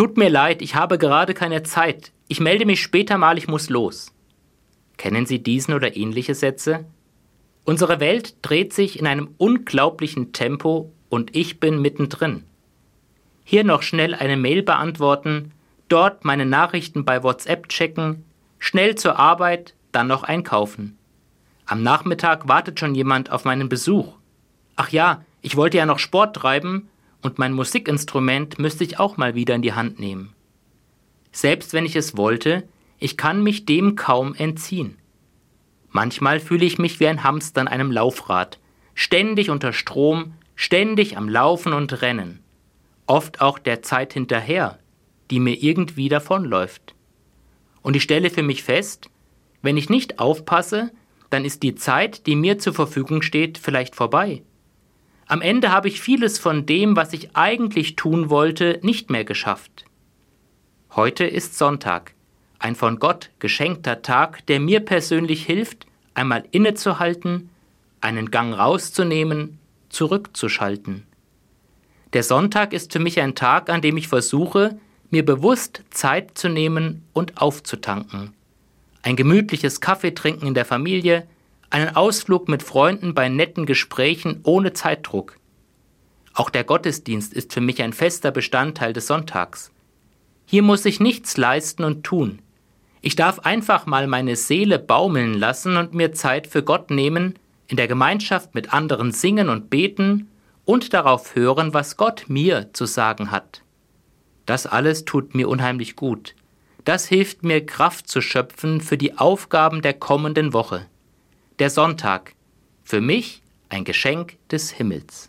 Tut mir leid, ich habe gerade keine Zeit. Ich melde mich später mal, ich muss los. Kennen Sie diesen oder ähnliche Sätze? Unsere Welt dreht sich in einem unglaublichen Tempo und ich bin mittendrin. Hier noch schnell eine Mail beantworten, dort meine Nachrichten bei WhatsApp checken, schnell zur Arbeit, dann noch einkaufen. Am Nachmittag wartet schon jemand auf meinen Besuch. Ach ja, ich wollte ja noch Sport treiben und mein Musikinstrument müsste ich auch mal wieder in die Hand nehmen. Selbst wenn ich es wollte, ich kann mich dem kaum entziehen. Manchmal fühle ich mich wie ein Hamster an einem Laufrad, ständig unter Strom, ständig am Laufen und Rennen. Oft auch der Zeit hinterher, die mir irgendwie davonläuft. Und ich stelle für mich fest, wenn ich nicht aufpasse, dann ist die Zeit, die mir zur Verfügung steht, vielleicht vorbei. Am Ende habe ich vieles von dem, was ich eigentlich tun wollte, nicht mehr geschafft. Heute ist Sonntag, ein von Gott geschenkter Tag, der mir persönlich hilft, einmal innezuhalten, einen Gang rauszunehmen, zurückzuschalten. Der Sonntag ist für mich ein Tag, an dem ich versuche, mir bewusst Zeit zu nehmen und aufzutanken. Ein gemütliches Kaffeetrinken in der Familie, einen Ausflug mit Freunden bei netten Gesprächen ohne Zeitdruck. Auch der Gottesdienst ist für mich ein fester Bestandteil des Sonntags. Hier muss ich nichts leisten und tun. Ich darf einfach mal meine Seele baumeln lassen und mir Zeit für Gott nehmen, in der Gemeinschaft mit anderen singen und beten und darauf hören, was Gott mir zu sagen hat. Das alles tut mir unheimlich gut. Das hilft mir, Kraft zu schöpfen für die Aufgaben der kommenden Woche der Sonntag, für mich ein Geschenk des Himmels.